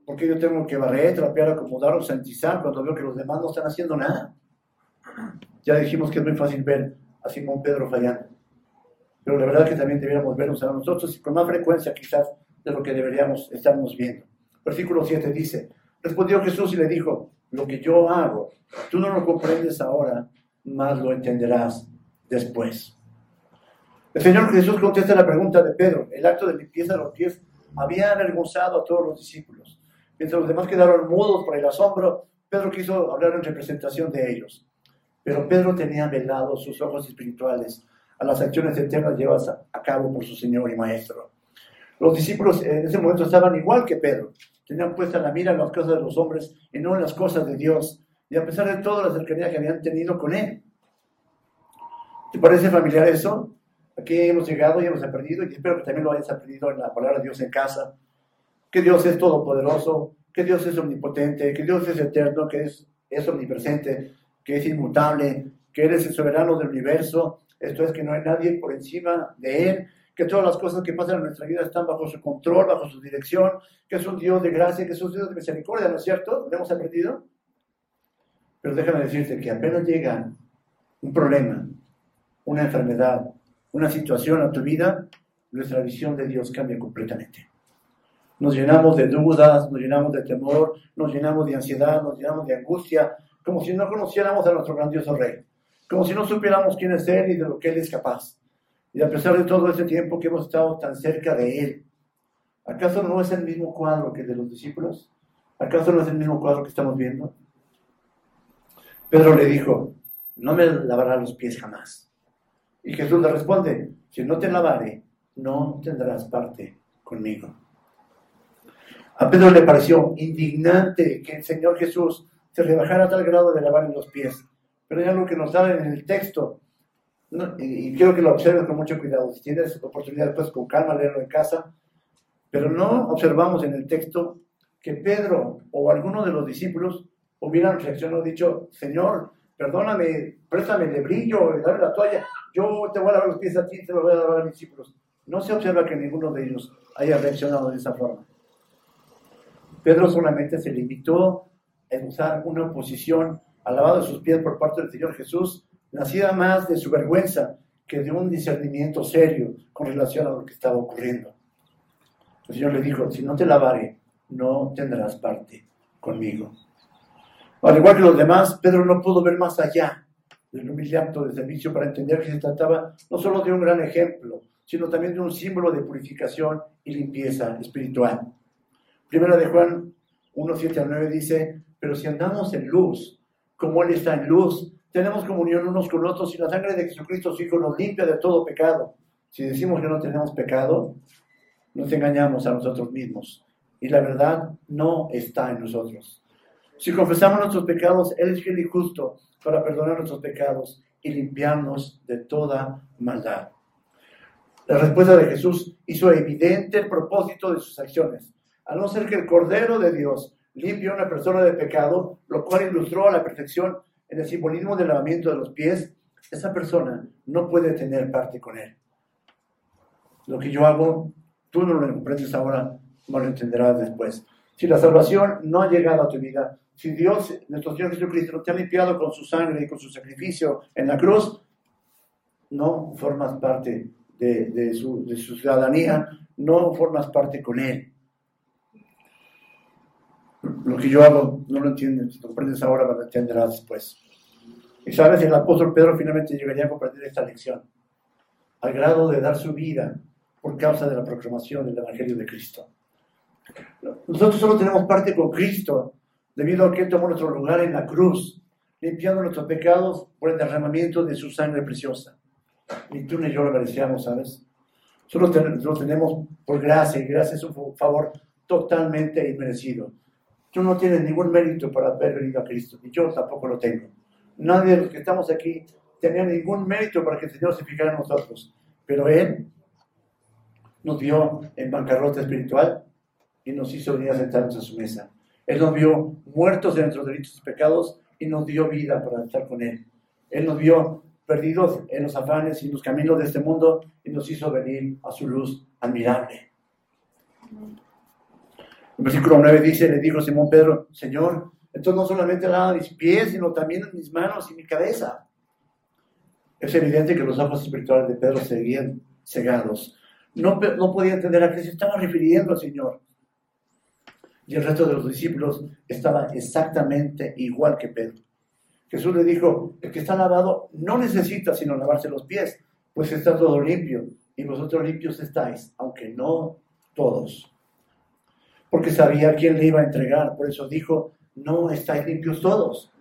Speaker 1: porque yo tengo que barrer, trapear, acomodar o cuando veo que los demás no están haciendo nada. Ya dijimos que es muy fácil ver a Simón Pedro fallando pero la verdad que también deberíamos vernos a nosotros y con más frecuencia quizás de lo que deberíamos estarnos viendo. Versículo 7 dice, respondió Jesús y le dijo, lo que yo hago, tú no lo comprendes ahora, más lo entenderás después. El Señor Jesús contesta la pregunta de Pedro. El acto de limpieza de los pies había avergonzado a todos los discípulos. Mientras los demás quedaron mudos por el asombro, Pedro quiso hablar en representación de ellos. Pero Pedro tenía velados sus ojos espirituales a las acciones eternas llevadas a cabo por su Señor y Maestro. Los discípulos en ese momento estaban igual que Pedro, tenían puesta la mira en las cosas de los hombres y no en las cosas de Dios, y a pesar de toda la cercanía que habían tenido con Él. ¿Te parece familiar eso? Aquí hemos llegado y hemos aprendido, y espero que también lo hayas aprendido en la palabra de Dios en casa, que Dios es todopoderoso, que Dios es omnipotente, que Dios es eterno, que es, es omnipresente, que es inmutable, que eres el soberano del universo, esto es que no hay nadie por encima de Él, que todas las cosas que pasan en nuestra vida están bajo su control, bajo su dirección, que es un Dios de gracia, que es un Dios de misericordia, ¿no es cierto? ¿Lo hemos aprendido? Pero déjame decirte que apenas llega un problema, una enfermedad, una situación a tu vida, nuestra visión de Dios cambia completamente. Nos llenamos de dudas, nos llenamos de temor, nos llenamos de ansiedad, nos llenamos de angustia, como si no conociéramos a nuestro grandioso Rey como si no supiéramos quién es Él y de lo que Él es capaz. Y a pesar de todo ese tiempo que hemos estado tan cerca de Él, ¿acaso no es el mismo cuadro que el de los discípulos? ¿Acaso no es el mismo cuadro que estamos viendo? Pedro le dijo, no me lavará los pies jamás. Y Jesús le responde, si no te lavare, no tendrás parte conmigo. A Pedro le pareció indignante que el Señor Jesús se rebajara a tal grado de lavar en los pies. Pero hay algo que nos da en el texto, y, quiero que lo observes con mucho cuidado. Si tienes oportunidad, después con calma leerlo en casa. Pero no observamos en el texto que Pedro o alguno de los discípulos hubieran reaccionado dicho, Señor, perdóname, préstame el brillo, dame la toalla, yo te voy a lavar los pies a ti, te lo voy a lavar a mis discípulos. No se observa que ninguno de ellos haya reaccionado de esa forma. Pedro solamente se limitó a usar una posición al lavado de sus pies por parte del Señor Jesús, nacida más de su vergüenza que de un discernimiento serio con relación a lo que estaba ocurriendo. El Señor le dijo, si no te lavaré, no tendrás parte conmigo. Al igual que los demás, Pedro no pudo ver más allá del humillante de servicio para entender que se trataba no solo de un gran ejemplo, sino también de un símbolo de purificación y limpieza espiritual. Primera de Juan 1, 7 al 9 dice, pero si andamos en luz, como Él está en luz, tenemos comunión unos con otros y la sangre de Jesucristo, su Hijo, nos limpia de todo pecado. Si decimos que no tenemos pecado, nos engañamos a nosotros mismos y la verdad no está en nosotros. Si confesamos nuestros pecados, Él es fiel y justo para perdonar nuestros pecados y limpiarnos de toda maldad. La respuesta de Jesús hizo evidente el propósito de sus acciones. Al no ser que el Cordero de Dios limpia a una persona de pecado, lo cual ilustró a la perfección en el simbolismo del lavamiento de los pies, esa persona no puede tener parte con Él. Lo que yo hago, tú no lo comprendes ahora, no lo entenderás después. Si la salvación no ha llegado a tu vida, si Dios, nuestro Señor Jesucristo, te ha limpiado con su sangre y con su sacrificio en la cruz, no formas parte de, su, ciudadanía, no formas parte con Él. Lo que yo hago no lo entiendes, si comprendes ahora, lo entenderás después. Y sabes, el apóstol Pedro finalmente llegaría a comprender esta lección, al grado de dar su vida por causa de la proclamación del Evangelio de Cristo. Nosotros solo tenemos parte con Cristo debido a que Él tomó nuestro lugar en la cruz, limpiando nuestros pecados por el derramamiento de su sangre preciosa. Ni tú ni yo lo merecíamos, ¿sabes? Solo lo tenemos por gracia y gracia es un favor totalmente inmerecido. Tú no tienes ningún mérito para haber venido a Cristo, y yo tampoco lo tengo. Nadie de los que estamos aquí tenía ningún mérito para que el Señor se fijara en nosotros, pero Él nos vio en bancarrota espiritual y nos hizo venir a sentarnos a su mesa. Él nos vio muertos de nuestros delitos y pecados y nos dio vida para estar con Él. Él nos vio perdidos en los afanes y los caminos de este mundo y nos hizo venir a su luz admirable. El versículo 9 dice, le dijo Simón Pedro, Señor, entonces no solamente lava mis pies, sino también mis manos y mi cabeza. Es evidente que los ojos espirituales de Pedro seguían cegados. No, no podía entender a qué se estaba refiriendo el Señor y el resto de los discípulos estaba exactamente igual que Pedro. Jesús le dijo, el que está lavado no necesita sino lavarse los pies, pues está todo limpio, y vosotros limpios estáis, aunque no todos. Porque sabía quién le iba a entregar, por eso dijo, no estáis limpios todos.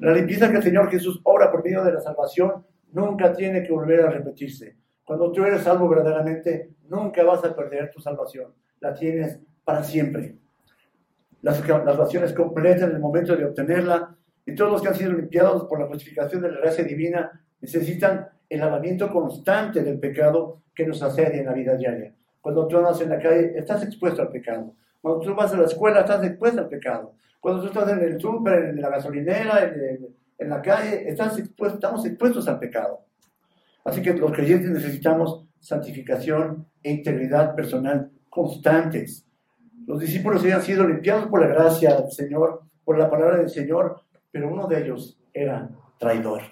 Speaker 1: La limpieza que el Señor Jesús obra por medio de la salvación nunca tiene que volver a repetirse. Cuando tú eres salvo verdaderamente, nunca vas a perder tu salvación. La tienes para siempre la salvación es completa en el momento de obtenerla, y todos los que han sido limpiados por la justificación de la gracia divina necesitan el lavamiento constante del pecado que nos asedia en la vida diaria. Cuando tú andas en la calle, estás expuesto al pecado. Cuando tú vas a la escuela, estás expuesto al pecado. Cuando tú estás en el súper, en la gasolinera, en, en, la calle, estás expuesto, estamos expuestos al pecado. Así que los creyentes necesitamos santificación e integridad personal constantes. Los discípulos habían sido limpiados por la gracia del Señor, por la palabra del Señor, pero uno de ellos era traidor.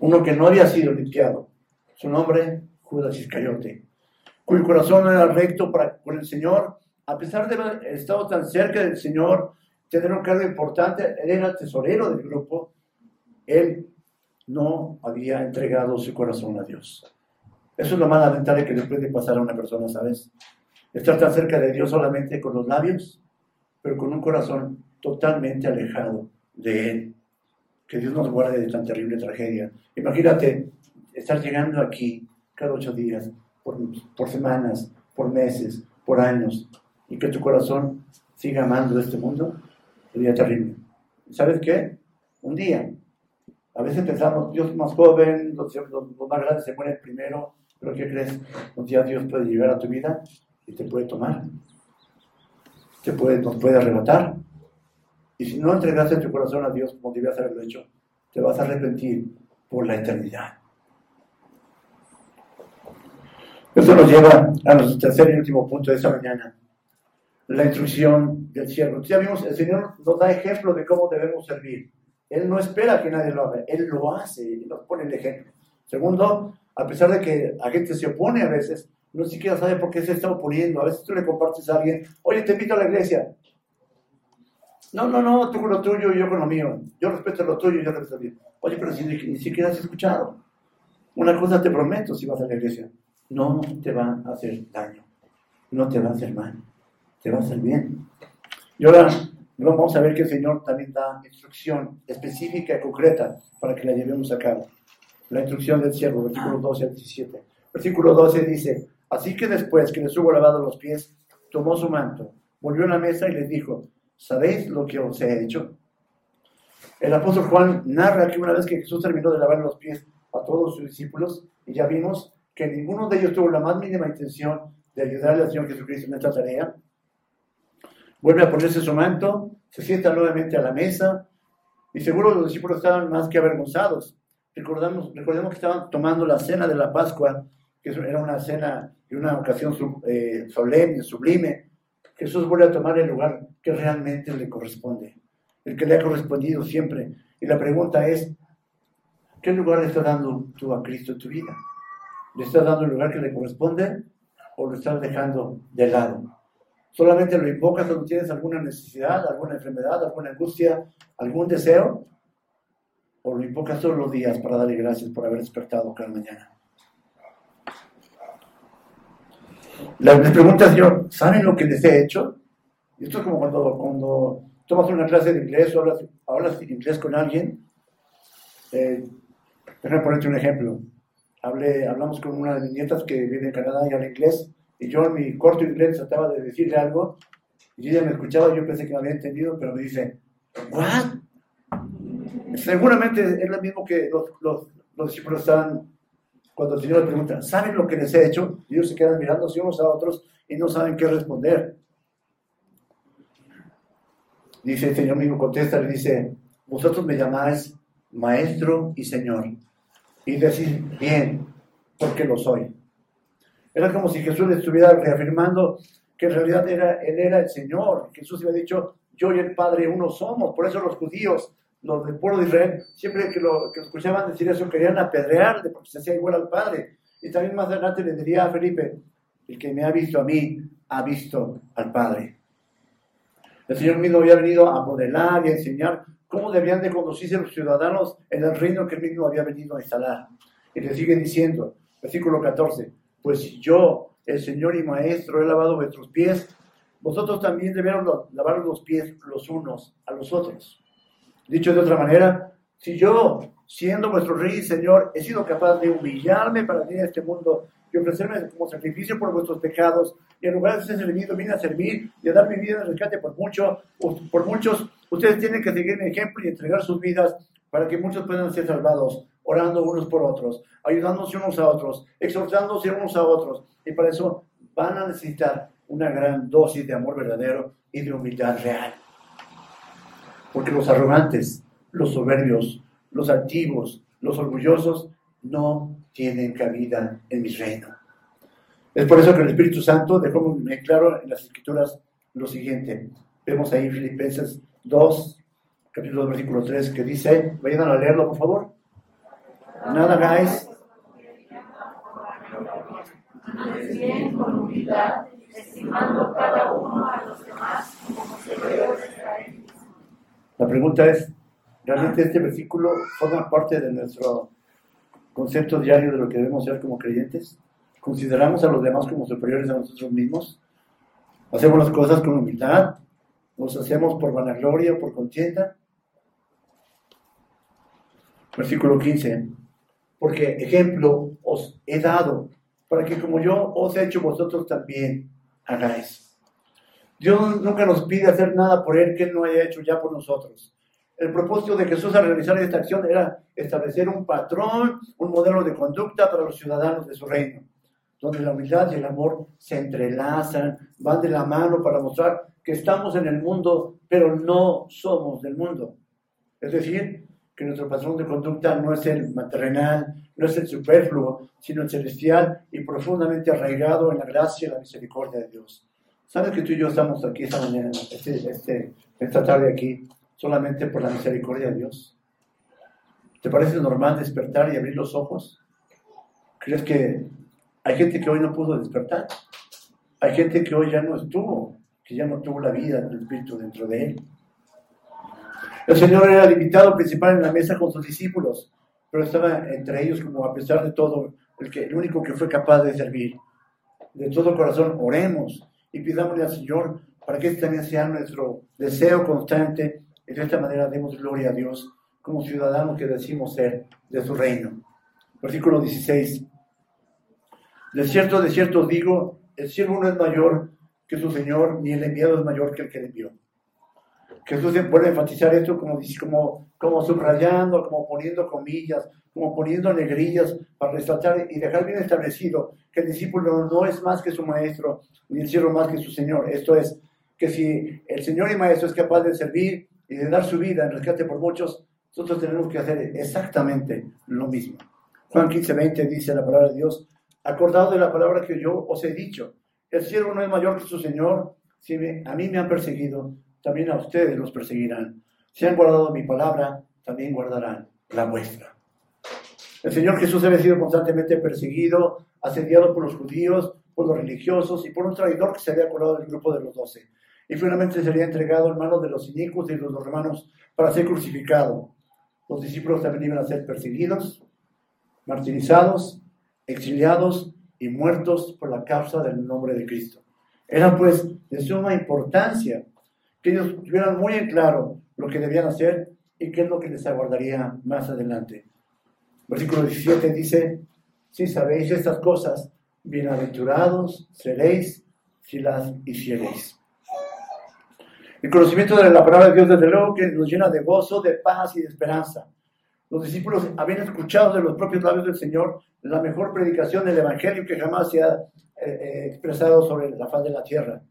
Speaker 1: Uno que no había sido limpiado. Su nombre, Judas Iscariote, cuyo corazón era recto para, con el Señor, a pesar de haber estado tan cerca del Señor, tener un cargo importante, él era tesorero del grupo, él no había entregado su corazón a Dios. Eso es lo más lamentable que le puede pasar a una persona, ¿sabes? Estar tan cerca de Dios solamente con los labios, pero con un corazón totalmente alejado de Él. Que Dios nos guarde de tan terrible tragedia. Imagínate estar llegando aquí cada ocho días, por, semanas, por meses, por años, y que tu corazón siga amando este mundo, sería terrible. ¿Sabes qué? Un día, a veces pensamos, Dios más joven, los, más grandes se mueren primero, pero ¿qué crees? Un día Dios puede llegar a tu vida y te puede tomar, te puede, nos puede arrebatar. Y si no entregaste tu corazón a Dios como debías haberlo hecho, te vas a arrepentir por la eternidad. Esto nos lleva a nuestro tercer y último punto de esta mañana, la instrucción del siervo. Ya vimos, el Señor nos da ejemplo de cómo debemos servir. Él no espera que nadie lo haga, Él lo hace y nos pone el ejemplo. Segundo, a pesar de que la gente se opone a veces, no siquiera sabe por qué se está oponiendo. A veces tú le compartes a alguien, oye, te invito a la iglesia. No, no, no, tú con lo tuyo y yo con lo mío. Yo respeto lo tuyo y yo respeto lo mío. Oye, pero si ni, siquiera has escuchado. Una cosa te prometo si vas a la iglesia. No te va a hacer daño. No te va a hacer mal. Te va a hacer bien. Y ahora vamos a ver que el Señor también da instrucción específica y concreta para que la llevemos a cabo. La instrucción del siervo, versículo 12 al 17. Versículo 12 dice, así que después que les hubo lavado los pies, tomó su manto, volvió a la mesa y les dijo, ¿sabéis lo que os he hecho? El apóstol Juan narra que una vez que Jesús terminó de lavar los pies a todos sus discípulos, y ya vimos que ninguno de ellos tuvo la más mínima intención de ayudarle al Señor Jesucristo en esta tarea, vuelve a ponerse su manto, se sienta nuevamente a la mesa, y seguro los discípulos estaban más que avergonzados. Recordamos, recordemos que estaban tomando la cena de la Pascua, que era una cena y una ocasión eh, solemne, sublime. Jesús vuelve a tomar el lugar que realmente le corresponde, el que le ha correspondido siempre. Y la pregunta es, ¿qué lugar le estás dando tú a Cristo en tu vida? ¿Le estás dando el lugar que le corresponde o lo estás dejando de lado? Solamente lo invocas cuando tienes alguna necesidad, alguna enfermedad, alguna angustia, algún deseo, o lo invocas todos los días para darle gracias por haber despertado cada mañana. Les preguntas yo, ¿saben lo que les he hecho? Y esto es como cuando, tomas una clase de inglés o hablas, hablas inglés con alguien. Eh, déjame ponerte un ejemplo. Hablé, hablamos con una de mis nietas que vive en Canadá y habla inglés, y yo en mi corto inglés trataba de decirle algo, y ella me escuchaba, yo pensé que me había entendido, pero me dice, ¿what? Seguramente es lo mismo que los, los, los discípulos estaban cuando el Señor les pregunta, ¿saben lo que les he hecho? Y ellos se quedan mirándose unos a otros y no saben qué responder. Dice el Señor mismo, contesta, le dice, vosotros me llamáis maestro y Señor. Y decís, bien, porque lo soy. Era como si Jesús le estuviera reafirmando que en realidad era, Él era el Señor. Jesús había dicho, yo y el Padre uno somos. Por eso los judíos los del pueblo de Israel, siempre que lo, que escuchaban decir eso, querían apedrearle porque se hacía igual al Padre. Y también más adelante le diría a Felipe, el que me ha visto a mí, ha visto al Padre. El Señor mismo había venido a modelar y a enseñar cómo debían de conducirse los ciudadanos en el reino que él mismo había venido a instalar. Y le sigue diciendo, versículo 14, pues si yo, el Señor y Maestro, he lavado vuestros pies, vosotros también debieron lavar los pies los unos a los otros. Dicho de otra manera, si yo, siendo vuestro rey y señor, he sido capaz de humillarme para venir a este mundo y ofrecerme como sacrificio por vuestros pecados, y en lugar de ser servido, vine a servir y a dar mi vida de rescate por, mucho, por muchos, ustedes tienen que seguir mi ejemplo y entregar sus vidas para que muchos puedan ser salvados, orando unos por otros, ayudándose unos a otros, exhortándose unos a otros. Y para eso van a necesitar una gran dosis de amor verdadero y de humildad real. Porque los arrogantes, los soberbios, los altivos, los orgullosos no tienen cabida en mi reino. Es por eso que el Espíritu Santo dejó muy claro en las Escrituras lo siguiente. Vemos ahí Filipenses 2, capítulo 2, versículo 3, que dice, vayan a leerlo por favor. Nada hagáis. la pregunta es, ¿realmente este versículo forma parte de nuestro concepto diario de lo que debemos ser como creyentes? ¿Consideramos a los demás como superiores a nosotros mismos? ¿Hacemos las cosas con humildad? ¿Nos hacemos por vanagloria, o por contienda? Versículo 15. Porque ejemplo os he dado, para que como yo os he hecho vosotros también hagáis. Dios nunca nos pide hacer nada por Él que Él no haya hecho ya por nosotros. El propósito de Jesús al realizar esta acción era establecer un patrón, un modelo de conducta para los ciudadanos de su reino, donde la humildad y el amor se entrelazan, van de la mano para mostrar que estamos en el mundo, pero no somos del mundo. Es decir, que nuestro patrón de conducta no es el terrenal, no es el superfluo, sino el celestial y profundamente arraigado en la gracia y la misericordia de Dios. ¿Sabes que tú y yo estamos aquí esta mañana, este, este, esta tarde aquí, solamente por la misericordia de Dios? ¿Te parece normal despertar y abrir los ojos? ¿Crees que hay gente que hoy no pudo despertar? Hay gente que hoy ya no estuvo, que ya no tuvo la vida del Espíritu dentro de él. El Señor era el invitado principal en la mesa con sus discípulos, pero estaba entre ellos como a pesar de todo, el, que, el único que fue capaz de servir. De todo corazón, oremos y pidámosle al Señor para que este también sea nuestro deseo constante y de esta manera demos gloria a Dios como ciudadanos que decimos ser de su reino. Versículo 16. De cierto, de cierto digo, el siervo no es mayor que su Señor, ni el enviado es mayor que el que le envió. Jesús vuelve a enfatizar esto como, como, como subrayando, como poniendo comillas, como poniendo negrillas para resaltar y dejar bien establecido que el discípulo no es más que su maestro, ni el siervo más que su Señor. Esto es, que si el Señor y Maestro es capaz de servir y de dar su vida en rescate por muchos, nosotros tenemos que hacer exactamente lo mismo. Juan 15, 20 dice la palabra de Dios, acordado de la palabra que yo os he dicho, el siervo no es mayor que su Señor, si a mí me han perseguido, también a ustedes los perseguirán. Si han guardado mi palabra, también guardarán la vuestra. El Señor Jesús había sido constantemente perseguido, asediado por los judíos, por los religiosos y por un traidor que se había colado del grupo de los doce. Y finalmente sería entregado en manos de los inicuos y de los romanos para ser crucificado. Los discípulos también iban a ser perseguidos, martirizados, exiliados y muertos por la causa del nombre de Cristo. Era pues de suma importancia que ellos tuvieran muy en claro lo que debían hacer y qué es lo que les aguardaría más adelante. Versículo 17 dice, si sabéis estas cosas, bienaventurados seréis si las hiciereis. El conocimiento de la palabra de Dios, desde luego, que nos llena de gozo, de paz y de esperanza. Los discípulos habían escuchado de los propios labios del Señor la mejor predicación del Evangelio que jamás se ha eh, eh, expresado sobre la faz de la tierra.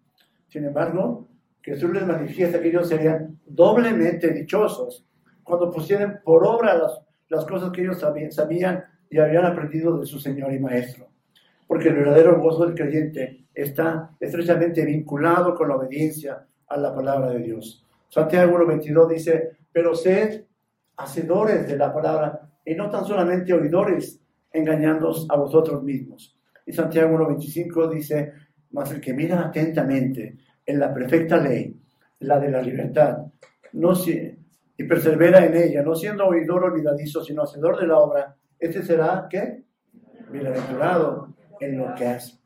Speaker 1: Sin embargo, Jesús les manifiesta que ellos serían doblemente dichosos cuando pusieran por obra las, cosas que ellos sabían y habían aprendido de su Señor y Maestro. Porque el verdadero gozo del creyente está estrechamente vinculado con la obediencia a la palabra de Dios. Santiago 1.22 dice, pero sed hacedores de la palabra y no tan solamente oidores, engañándoos a vosotros mismos. Y Santiago 1.25 dice, mas el que mira atentamente en la perfecta ley, la de la libertad, no si, y persevera en ella, no siendo oidor olvidadizo, sino hacedor de la obra, este será, ¿qué? Bienaventurado en lo que hace.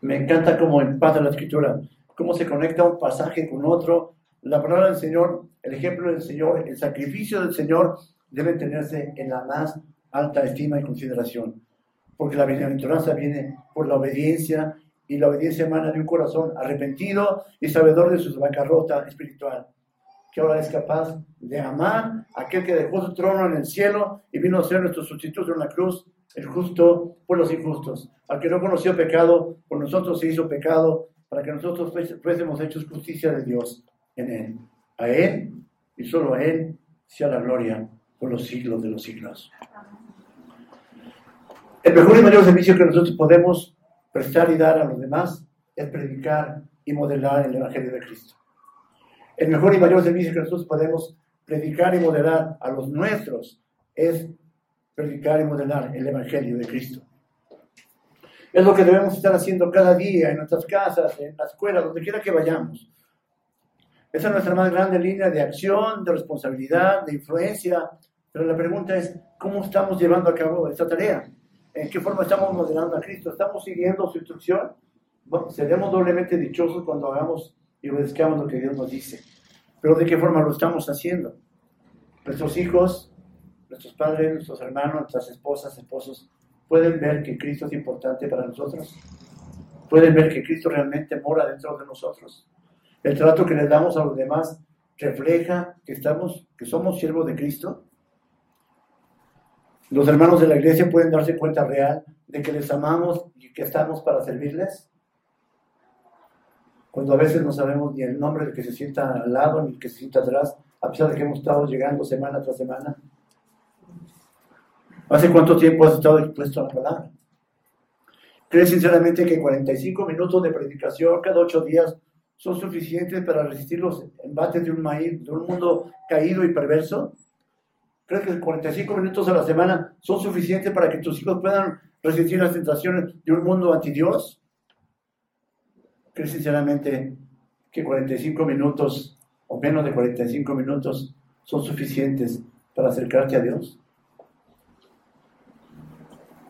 Speaker 1: Me encanta cómo empata la escritura, cómo se conecta un pasaje con otro. La palabra del Señor, el ejemplo del Señor, el sacrificio del Señor debe tenerse en la más alta estima y consideración, porque la bienaventuranza viene por la obediencia y la obediencia emana de un corazón arrepentido y sabedor de su bancarrota espiritual, que ahora es capaz de amar a aquel que dejó su trono en el cielo y vino a ser nuestro sustituto en la cruz, el justo por los injustos, al que no conoció pecado, por nosotros se hizo pecado, para que nosotros fuésemos hechos justicia de Dios en él. A él y solo a él sea la gloria por los siglos de los siglos. El mejor y mayor servicio que nosotros podemos prestar y dar a los demás es predicar y modelar el Evangelio de Cristo. El mejor y mayor servicio que nosotros podemos predicar y modelar a los nuestros es predicar y modelar el Evangelio de Cristo. Es lo que debemos estar haciendo cada día en nuestras casas, en la escuela, donde quiera que vayamos. Esa es nuestra más grande línea de acción, de responsabilidad, de influencia. Pero la pregunta es, ¿cómo estamos llevando a cabo esta tarea? ¿En qué forma estamos modelando a Cristo? ¿Estamos siguiendo su instrucción? Bueno, seremos doblemente dichosos cuando hagamos y obedezcamos lo que Dios nos dice. Pero ¿de qué forma lo estamos haciendo? Nuestros hijos, nuestros padres, nuestros hermanos, nuestras esposas, esposos, pueden ver que Cristo es importante para nosotros. pueden ver que Cristo realmente mora dentro de nosotros. El trato que le damos a los demás refleja que, estamos, que somos siervos de Cristo. Los hermanos de la iglesia pueden darse cuenta real de que les amamos y que estamos para servirles. Cuando a veces no sabemos ni el nombre del que se sienta al lado ni el que se sienta atrás, a pesar de que hemos estado llegando semana tras semana. ¿Hace cuánto tiempo has estado expuesto a la palabra? ¿Crees sinceramente que 45 minutos de predicación cada ocho días son suficientes para resistir los embates de un, mundo caído y perverso? ¿Crees que 45 minutos a la semana son suficientes para que tus hijos puedan resistir las tentaciones de un mundo anti-Dios? ¿Crees sinceramente que 45 minutos o menos de 45 minutos son suficientes para acercarte a Dios?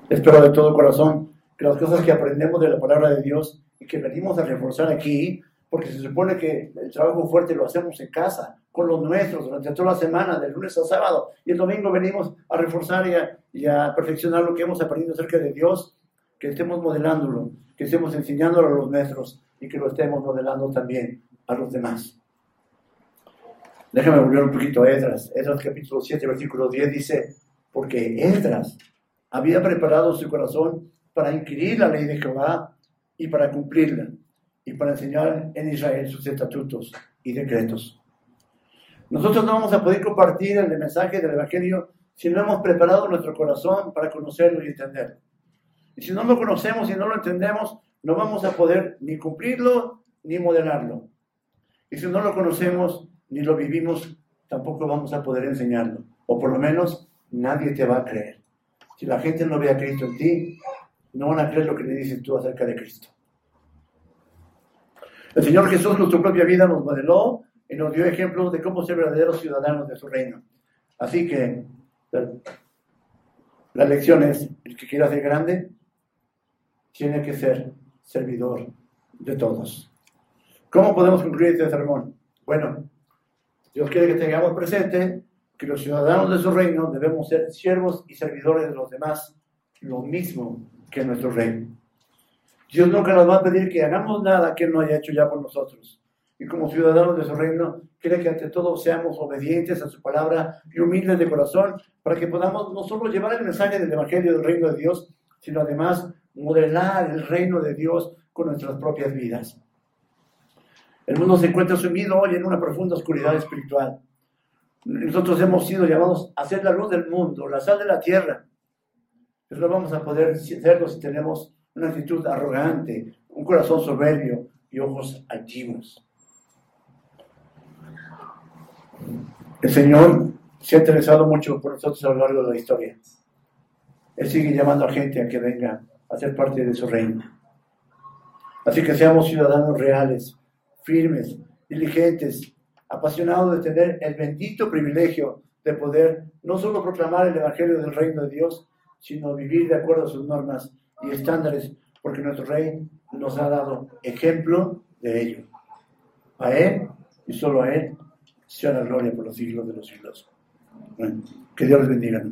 Speaker 1: Espero de todo corazón que las cosas que aprendemos de la palabra de Dios y que venimos a reforzar aquí, porque se supone que el trabajo fuerte lo hacemos en casa, con los nuestros, durante toda la semana, del lunes al sábado, y el domingo venimos a reforzar y a, perfeccionar lo que hemos aprendido acerca de Dios, que estemos modelándolo, que estemos enseñándolo a los nuestros y que lo estemos modelando también a los demás. Déjame volver un poquito a Esdras. Esdras capítulo 7, versículo 10 dice, porque Esdras había preparado su corazón para inquirir la ley de Jehová y para cumplirla, y para enseñar en Israel sus estatutos y decretos. Nosotros no vamos a poder compartir el mensaje del Evangelio si no hemos preparado nuestro corazón para conocerlo y entenderlo. Y si no lo conocemos y no lo entendemos, no vamos a poder ni cumplirlo ni modelarlo. Y si no lo conocemos ni lo vivimos, tampoco vamos a poder enseñarlo. O por lo menos nadie te va a creer. Si la gente no ve a Cristo en ti, no van a creer lo que le dices tú acerca de Cristo. El Señor Jesús, nuestra propia vida, nos modeló y nos dio ejemplos de cómo ser verdaderos ciudadanos de su reino. Así que la lección es, el que quiera ser grande, tiene que ser servidor de todos. ¿Cómo podemos concluir este sermón? Bueno, Dios quiere que tengamos presente que los ciudadanos de su reino debemos ser siervos y servidores de los demás, lo mismo que nuestro rey. Dios nunca nos va a pedir que hagamos nada que no haya hecho ya por nosotros. Y como ciudadanos de su reino, quiere que ante todo seamos obedientes a su palabra y humildes de corazón para que podamos no solo llevar el mensaje del Evangelio del reino de Dios, sino además modelar el reino de Dios con nuestras propias vidas. El mundo se encuentra sumido hoy en una profunda oscuridad espiritual. Nosotros hemos sido llamados a ser la luz del mundo, la sal de la tierra. Pero no vamos a poder serlo si tenemos una actitud arrogante, un corazón soberbio y ojos altivos. El Señor se ha interesado mucho por nosotros a lo largo de la historia. Él sigue llamando a gente a que venga a ser parte de su reino. Así que seamos ciudadanos reales, firmes, diligentes, apasionado de tener el bendito privilegio de poder no solo proclamar el Evangelio del Reino de Dios, sino vivir de acuerdo a sus normas y estándares, porque nuestro Rey nos ha dado ejemplo de ello. A Él y solo a Él sea la gloria por los siglos de los siglos. que Dios les bendiga.